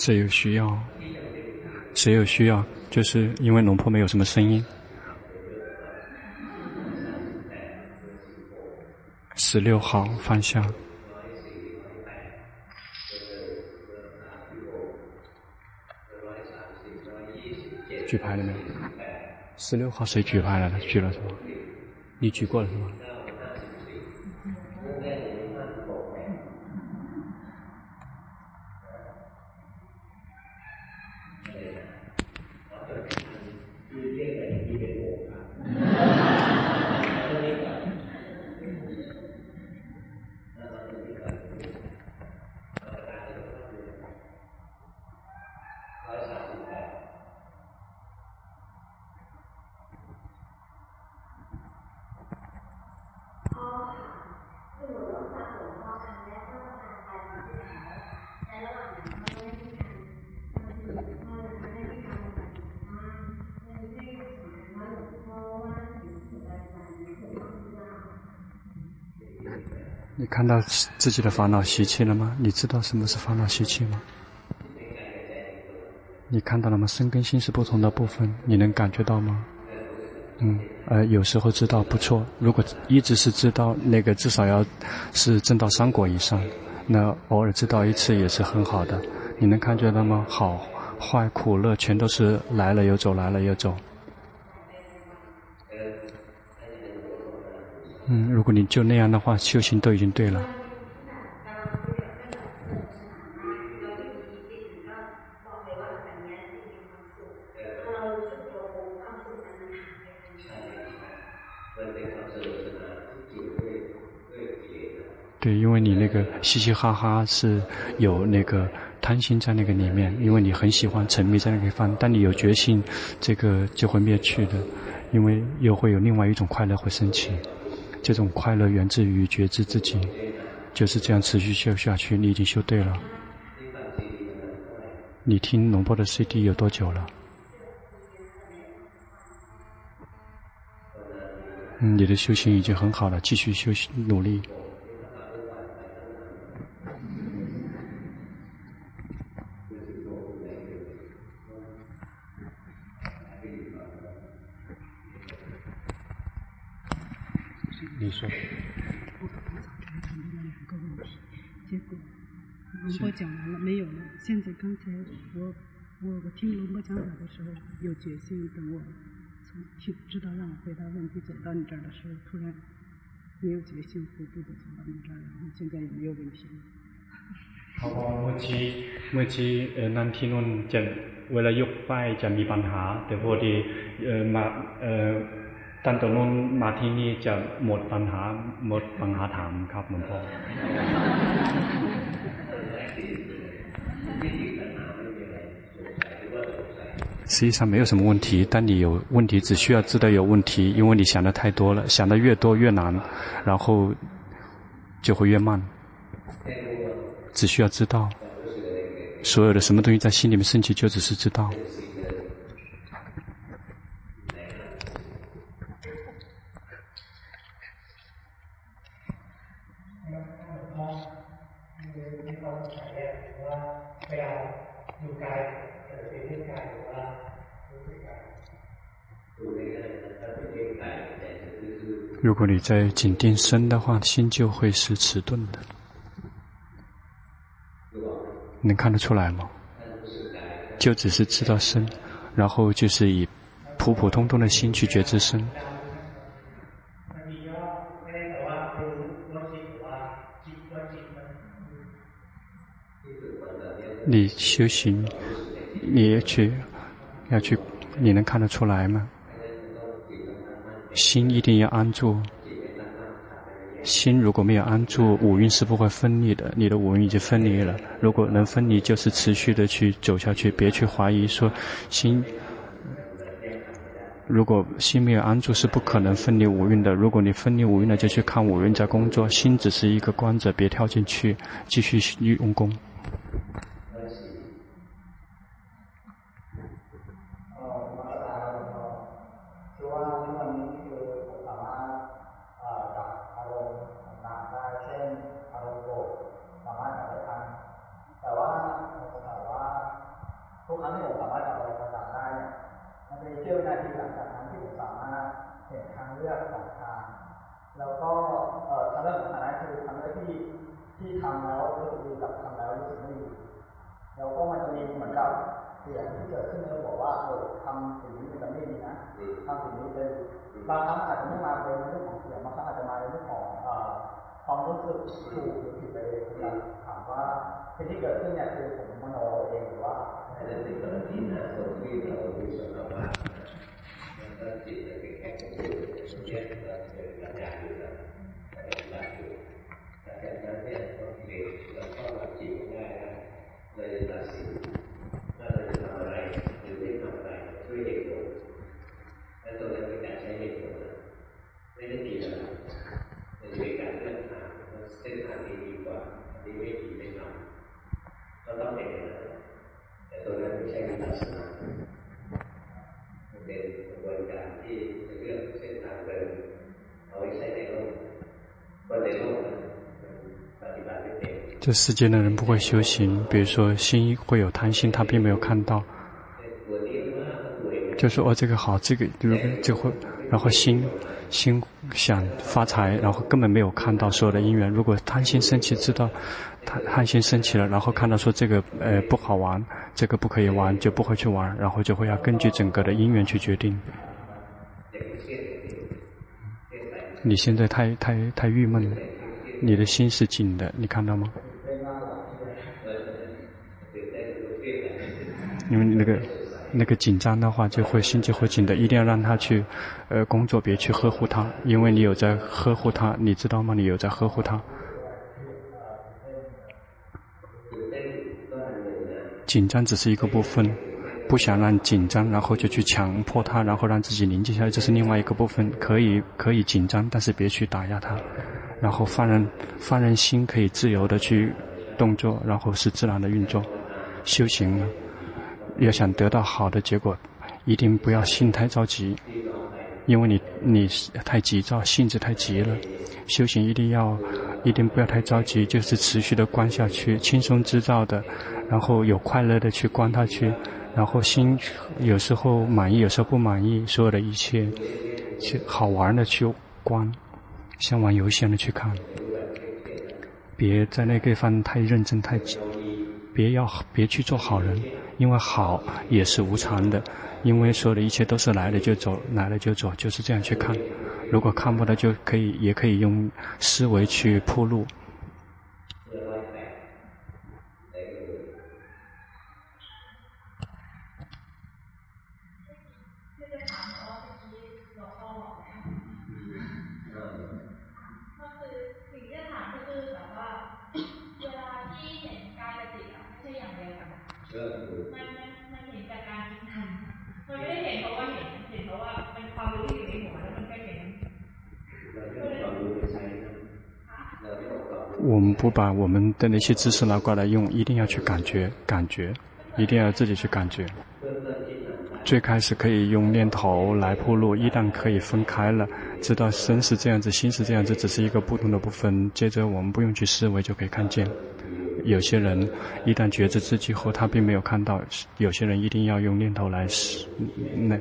谁有需要？谁有需要？就是因为龙婆没有什么声音。十六号方向。举牌了没有？十六号谁举牌来了？举了是吗？你举过了是吗？自己的烦恼习气了吗？你知道什么是烦恼习气吗？你看到了吗？身跟心是不同的部分，你能感觉到吗？嗯，呃，有时候知道不错。如果一直是知道，那个至少要是证到三果以上。那偶尔知道一次也是很好的。你能感觉到吗？好、坏、苦、乐，全都是来了又走，来了又走。嗯，如果你就那样的话，修行都已经对了。对，因为你那个嘻嘻哈哈是有那个贪心在那个里面，因为你很喜欢沉迷在那个地方。当你有决心，这个就会灭去的，因为又会有另外一种快乐会升起。这种快乐源自于觉知自己，就是这样持续修下去。你已经修对了。你听龙波的 CD 有多久了？嗯，你的修行已经很好了，继续修行努力。你说。我刚才谈到了两个问题，结果龙波讲完了没有了。现在刚才我我我听龙波讲法的时候有决心，等我从听知道让我回答问题走到你这儿的时候，突然没有决心，回步的走到你这儿，然后现在也没有问题了。好，เมื่อกี้เมื่อกี้เอ่อนั่นที่นู่นจะเวลายกป้ายจะมีปัญหาแต่พอดีเอ่อมาเอ่อตั้งแต่นู้นมาที่นี่จะหมดปัญหาหมดปัญหาถามครับหลวงพ่อ 实际上没有什么问题，但你有问题，只需要知道有问题，因为你想的太多了，想的越多越难，然后就会越慢。只需要知道，所有的什么东西在心里面升起，就只是知道。如果你在紧盯身的话，心就会是迟钝的。能看得出来吗？就只是知道身，然后就是以普普通通的心去觉知身。你修行，你也去要去，你能看得出来吗？心一定要安住。心如果没有安住，五蕴是不会分离的。你的五蕴已经分离了。如果能分离，就是持续的去走下去，别去怀疑说心。如果心没有安住，是不可能分离五蕴的。如果你分离五蕴了，就去看五蕴在工作，心只是一个观者，别跳进去，继续用功。这世间的人不会修行，比如说心会有贪心，他并没有看到，就说哦这个好，这个就会，然后心心想发财，然后根本没有看到所有的因缘。如果贪心升起，知道贪贪心升起了，然后看到说这个呃不好玩，这个不可以玩，就不会去玩，然后就会要根据整个的因缘去决定。你现在太太太郁闷了，你的心是紧的，你看到吗？因为那个那个紧张的话，就会心就会紧的，一定要让他去，呃，工作，别去呵护他，因为你有在呵护他，你知道吗？你有在呵护他。紧张只是一个部分，不想让紧张，然后就去强迫他，然后让自己宁静下来，这是另外一个部分。可以可以紧张，但是别去打压他，然后放任放任心可以自由的去动作，然后是自然的运作，修行呢。要想得到好的结果，一定不要心太着急，因为你你太急躁，性子太急了。修行一定要，一定不要太着急，就是持续的观下去，轻松自在的，然后有快乐的去观它去，然后心有时候满意，有时候不满意，所有的一切，去好玩的去观，像玩游戏的去看，别在那个地方太认真太急，别要别去做好人。因为好也是无常的，因为所有的一切都是来了就走，来了就走，就是这样去看。如果看不到，就可以也可以用思维去铺路。我们不把我们的那些知识拿过来用，一定要去感觉，感觉，一定要自己去感觉。最开始可以用念头来铺路，一旦可以分开了，知道身是这样子，心是这样子，只是一个不同的部分。接着我们不用去思维，就可以看见。有些人一旦觉知自己后，他并没有看到；有些人一定要用念头来思那。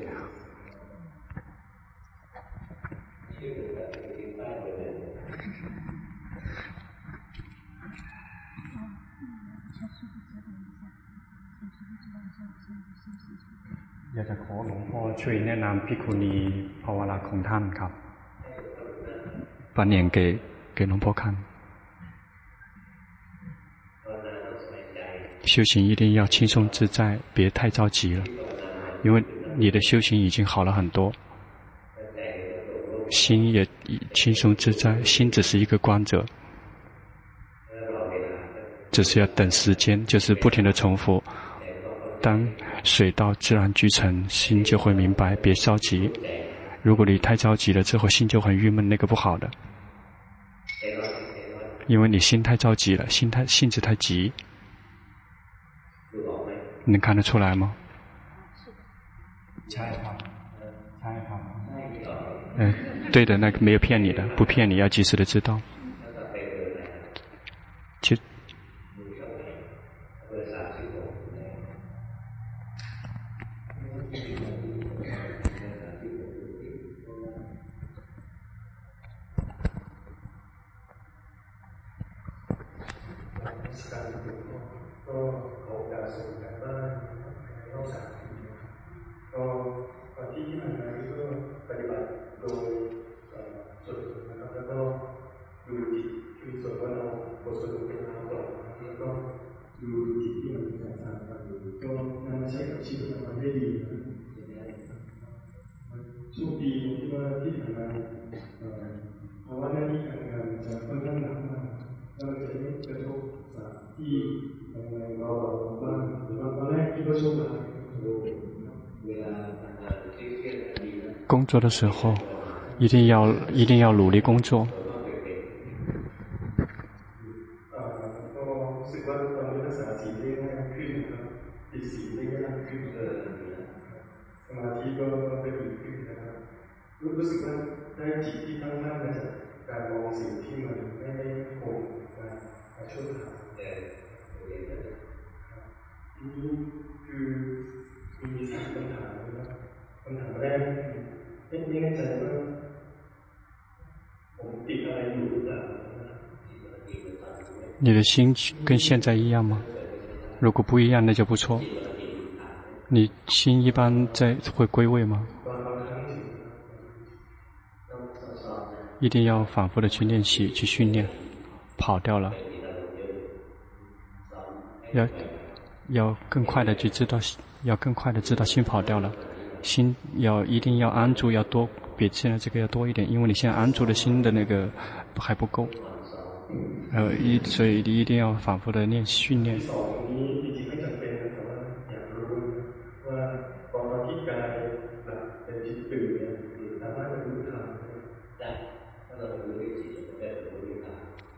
อยากจะขอหลวงพ่อช่วยแนะนำพิคุณีภาวนาของท่านครับ把念给给龙婆看。 修行一定要轻松自在，别太着急了，因为你的修行已经好了很多，心也轻松自在，心只是一个光泽，只是要等时间，就是不停的重复。当水到自然居成，心就会明白，别着急。如果你太着急了之后，心就很郁闷，那个不好的，因为你心太着急了，心太性子太急。你能看得出来吗？嗯，对的，那个没有骗你的，不骗你，要及时的知道。其 ใจพอตอนที่ที่มันนั้ก็ปฏิบัติโดยสุดนะครับแล้วก็ดูจิตคือส่วนว่าเราบทสรุปเป็นทางต่อแล้วก็ดูจิตที่มันแสงสารกันอยู่ก็นำมาใช้กับชีวิตของเราได้ดีอย่างนี้โชคดีตรงที่ว่าที่ผ่านมาเพราะว่าหน้าที่การงานจะค่อนข้างหนักมากเราจะไม่กระทบที่ทำงานเราบ้างหรือว่าตอนแรกที่ว่าชคร้า 工作的时候，一定要一定要努力工作。你的心跟现在一样吗？如果不一样，那就不错。你心一般在会归位吗？一定要反复的去练习，去训练。跑掉了，要要更快的去知道，要更快的知道心跑掉了。心要一定要安住，要多比现在这个要多一点，因为你现在安住的心的那个还不够。呃，一所以你一定要反复的练训练。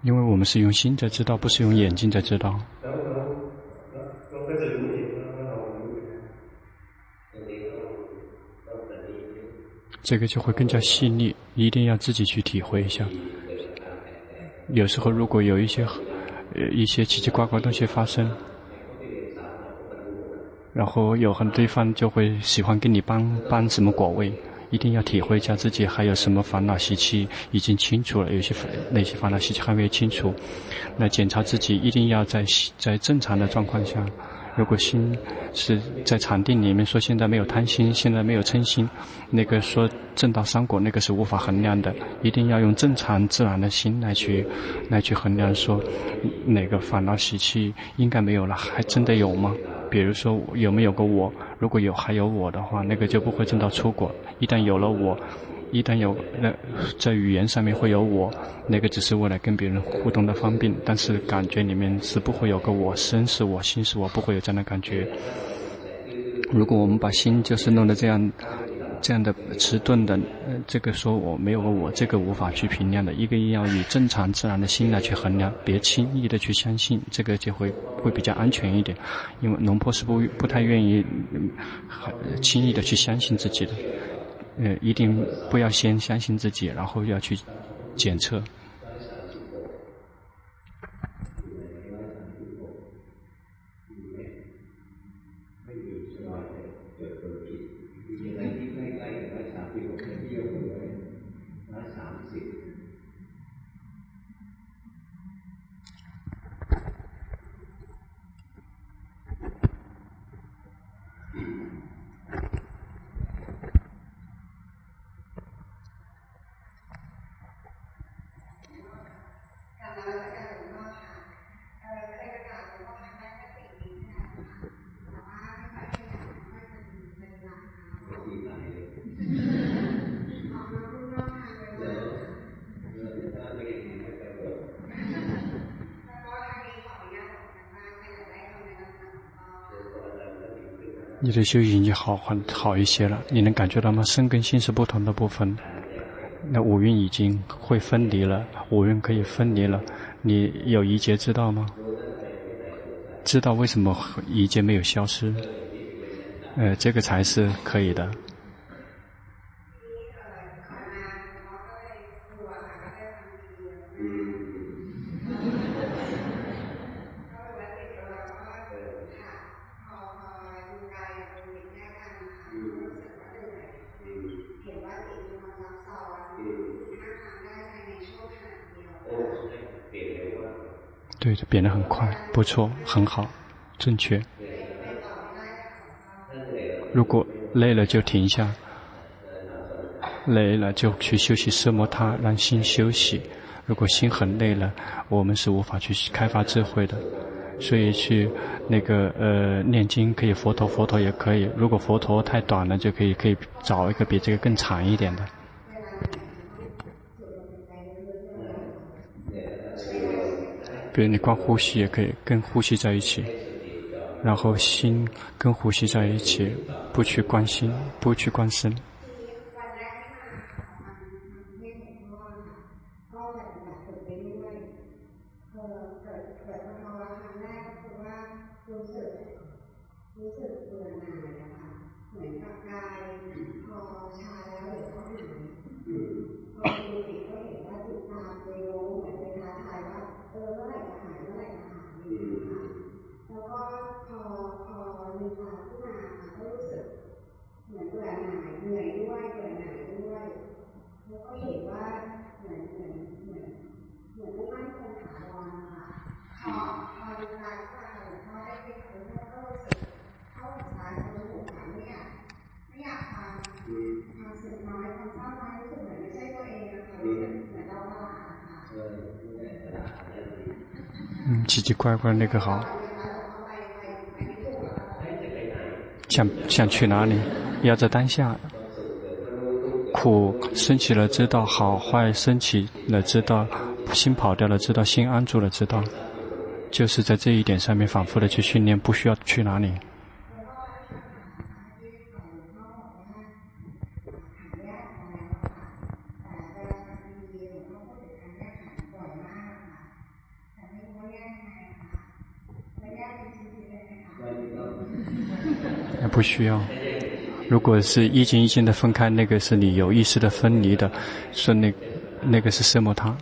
因为我们是用心在知道，不是用眼睛在知道。这个就会更加细腻，一定要自己去体会一下。有时候，如果有一些呃一些奇奇怪怪东西发生，然后有很多地方就会喜欢跟你搬搬什么果位，一定要体会一下自己还有什么烦恼习气已经清楚了，有些那些烦恼习气还没有清除，来检查自己，一定要在在正常的状况下。如果心是在禅定里面说现在没有贪心，现在没有嗔心，那个说证到三果，那个是无法衡量的。一定要用正常自然的心来去，来去衡量说，哪个烦恼习气应该没有了，还真的有吗？比如说有没有个我？如果有还有我的话，那个就不会证到初果。一旦有了我。一旦有那在语言上面会有我，那个只是为了跟别人互动的方便，但是感觉里面是不会有个我，身是我，心是我，不会有这样的感觉。如果我们把心就是弄得这样，这样的迟钝的，这个说我没有我，这个无法去评量的。一个要以正常自然的心来去衡量，别轻易的去相信，这个就会会比较安全一点。因为龙婆是不不太愿意很轻易的去相信自己的。呃，一定不要先相信自己，然后要去检测。你的修行已经好很好一些了，你能感觉到吗？身跟心是不同的部分，那五蕴已经会分离了，五蕴可以分离了。你有一劫知道吗？知道为什么一劫没有消失？呃，这个才是可以的。就变得很快，不错，很好，正确。如果累了就停下，累了就去休息奢摩他，让心休息。如果心很累了，我们是无法去开发智慧的。所以去那个呃念经可以佛陀，佛陀也可以。如果佛陀太短了，就可以可以找一个比这个更长一点的。比如你光呼吸也可以跟呼吸在一起，然后心跟呼吸在一起，不去关心，不去观身。嗯，奇奇怪怪那个好，想想去哪里？要在当下，苦升起了知道，好坏升起了知道，心跑掉了知道，心安住了知道，就是在这一点上面反复的去训练，不需要去哪里。不需要。如果是一件一件的分开，那个是你有意识的分离的，是那那个是色摩他，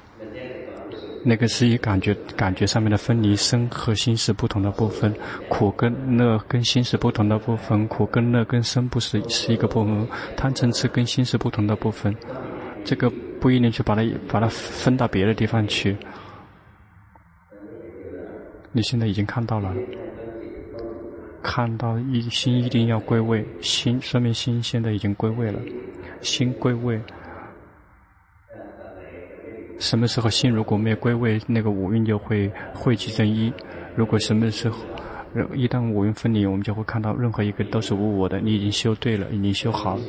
那个是以感觉感觉上面的分离，身和心是不同的部分，苦跟乐跟心是不同的部分，苦跟乐跟身不是是一个部分，贪嗔痴跟心是不同的部分，这个不一定去把它把它分到别的地方去。你现在已经看到了。看到一心一定要归位，心说明心现在已经归位了，心归位。什么时候心如果没有归位，那个五蕴就会汇集成一。如果什么时候一旦五蕴分离，我们就会看到任何一个都是无我的。你已经修对了，已经修好了。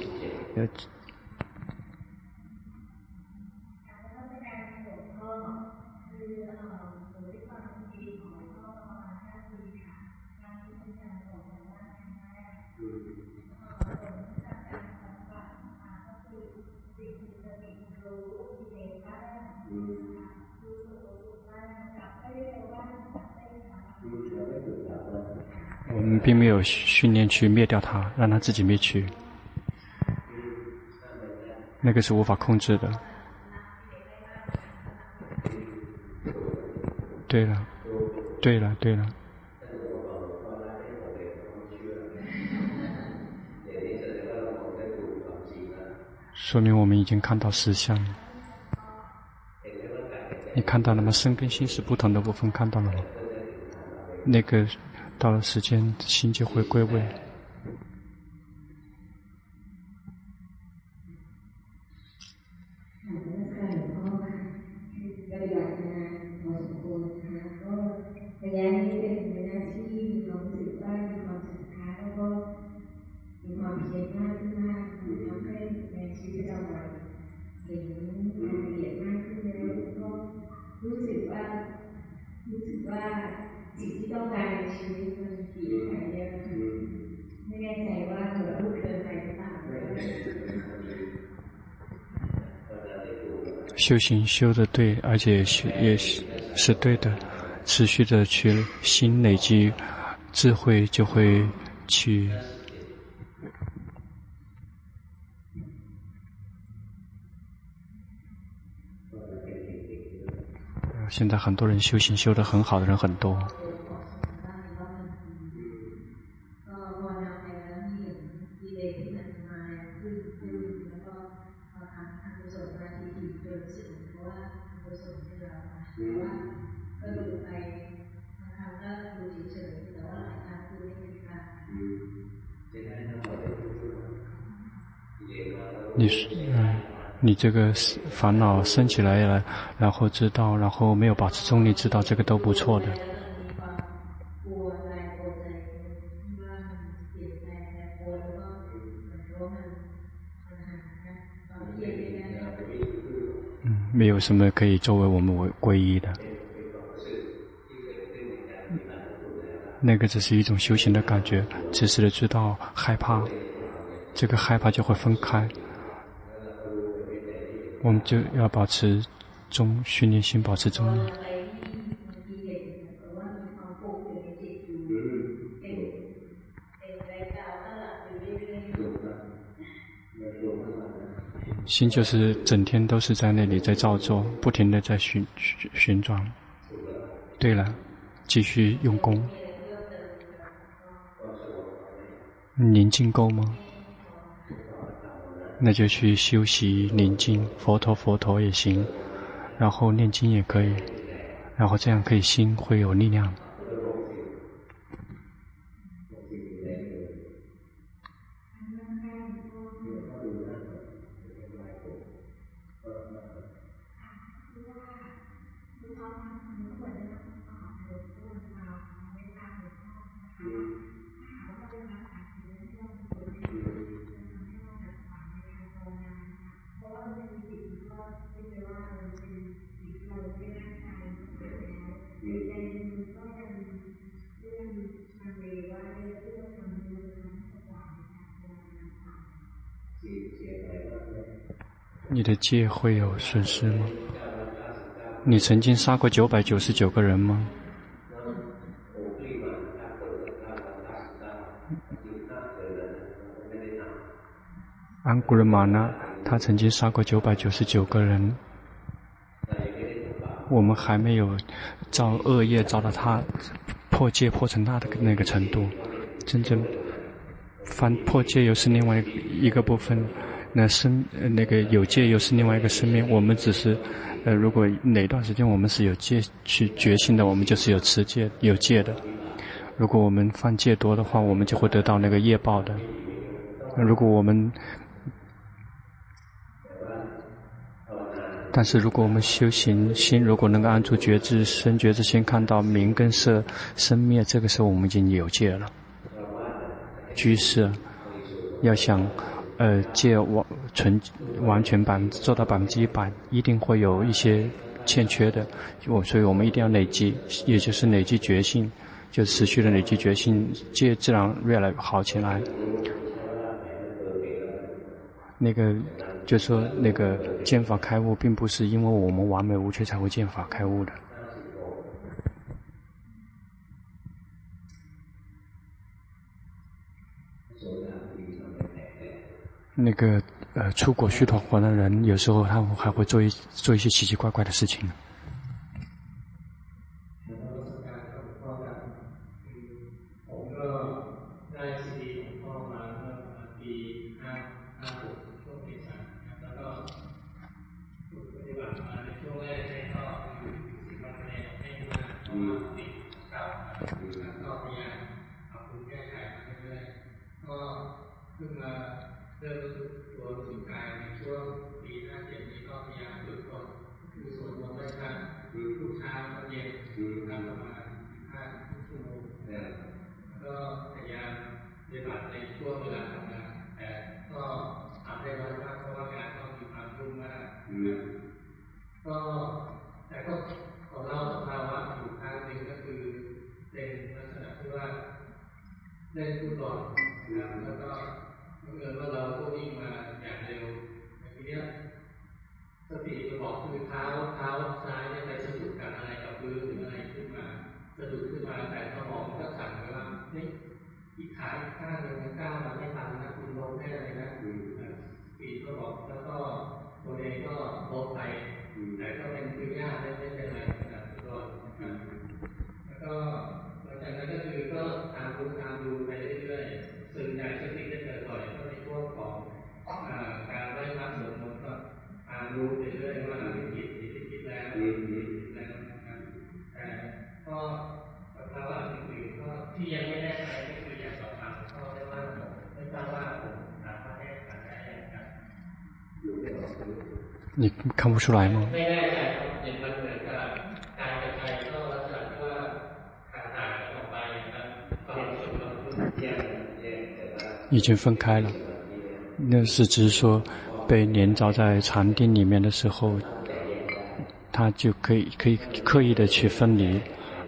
我们并没有训练去灭掉它，让它自己灭去。那个是无法控制的。对了，对了，对了。说明我们已经看到实相了。你看到了吗？身跟心是不同的部分，看到了吗？那个。到了时间，心就会归位。修行修的对，而且也是是对的，持续的去心累积智慧，就会去。现在很多人修行修的很好的人很多。这个烦恼升起来了，然后知道，然后没有保持中立，知道这个都不错的。嗯，没有什么可以作为我们为皈依的。那个只是一种修行的感觉，只是的知道害怕，这个害怕就会分开。我们就要保持中训练心，保持中立。心就是整天都是在那里在造作，不停的在旋旋旋转。对了，继续用功。宁静够吗？那就去修习念经，佛陀佛陀也行，然后念经也可以，然后这样可以心会有力量。的戒会有损失吗？你曾经杀过九百九十九个人吗？安古尔玛呢？他曾经杀过九百九十九个人。我们还没有造恶业，造到他破戒破成那的那个程度。真正翻破戒又是另外一个部分。那生那个有戒又是另外一个生命，我们只是，呃，如果哪段时间我们是有戒去觉醒的，我们就是有持戒有戒的。如果我们犯戒多的话，我们就会得到那个业报的。那如果我们，但是如果我们修行心，如果能够安住觉知，生觉知心看到名跟色生灭，这个时候我们已经有戒了。居士要想。呃，戒完纯完全百做到百分之一百，一定会有一些欠缺的。我所以我们一定要累积，也就是累积决心，就持续的累积决心，戒自然越来越好起来。那个就说那个见法开悟，并不是因为我们完美无缺才会见法开悟的。那个呃，出国去团伙的人，有时候他还会做一做一些奇奇怪怪的事情。 เล่นฟุตบอลนะแล้วก็บังเอิญว่าเราก็วิ่งมาอย่างเร็วทีเนี้ยสติจะบอกคือเท้าเท้าซ้ายเนี่ยไปสะดุดกับอะไรกับพื้นหรืออะไรขึ้นมาสะดุดขึ้นมาแต่สมองก็สั่งไปว่าเฮ้ยอีกขาข้างหนึ่งก้าวมาไม่ทันนะคุณล้มแน่เลยนะปีก็บอกแล้วก็ตัวเองก็ล้มไป 你看不出来吗？已经分开了。那是只是说，被粘着在禅定里面的时候，他就可以可以刻意的去分离。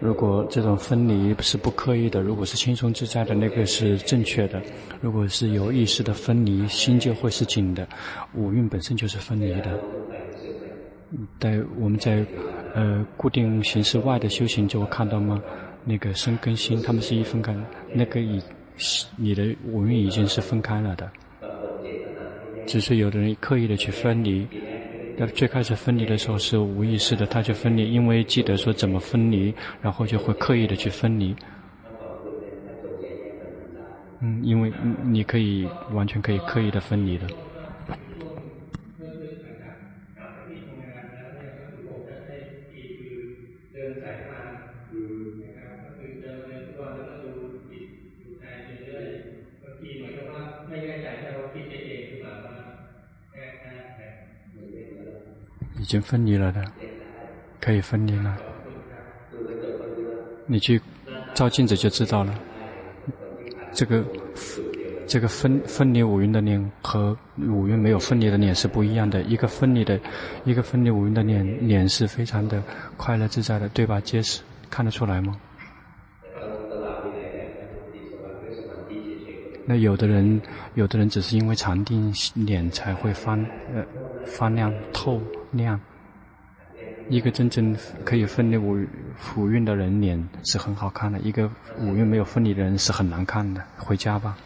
如果这种分离是不刻意的，如果是轻松自在的，那个是正确的；如果是有意识的分离，心就会是紧的。五蕴本身就是分离的。在我们在呃固定形式外的修行，就会看到吗？那个身跟心，他们是一分开，那个已你的五蕴已经是分开了的。只是有的人刻意的去分离。要最开始分离的时候是无意识的，他就分离，因为记得说怎么分离，然后就会刻意的去分离。嗯，因为你可以完全可以刻意的分离的。已经分离了的，可以分离了。你去照镜子就知道了。这个这个分分离五蕴的脸和五蕴没有分离的脸是不一样的。一个分离的，一个分离五蕴的脸，脸是非常的快乐自在的，对吧？结实看得出来吗？那有的人，有的人只是因为禅定，脸才会发呃发亮透。亮，一个真正可以分离五五运的人脸是很好看的，一个五运没有分离的人是很难看的。回家吧。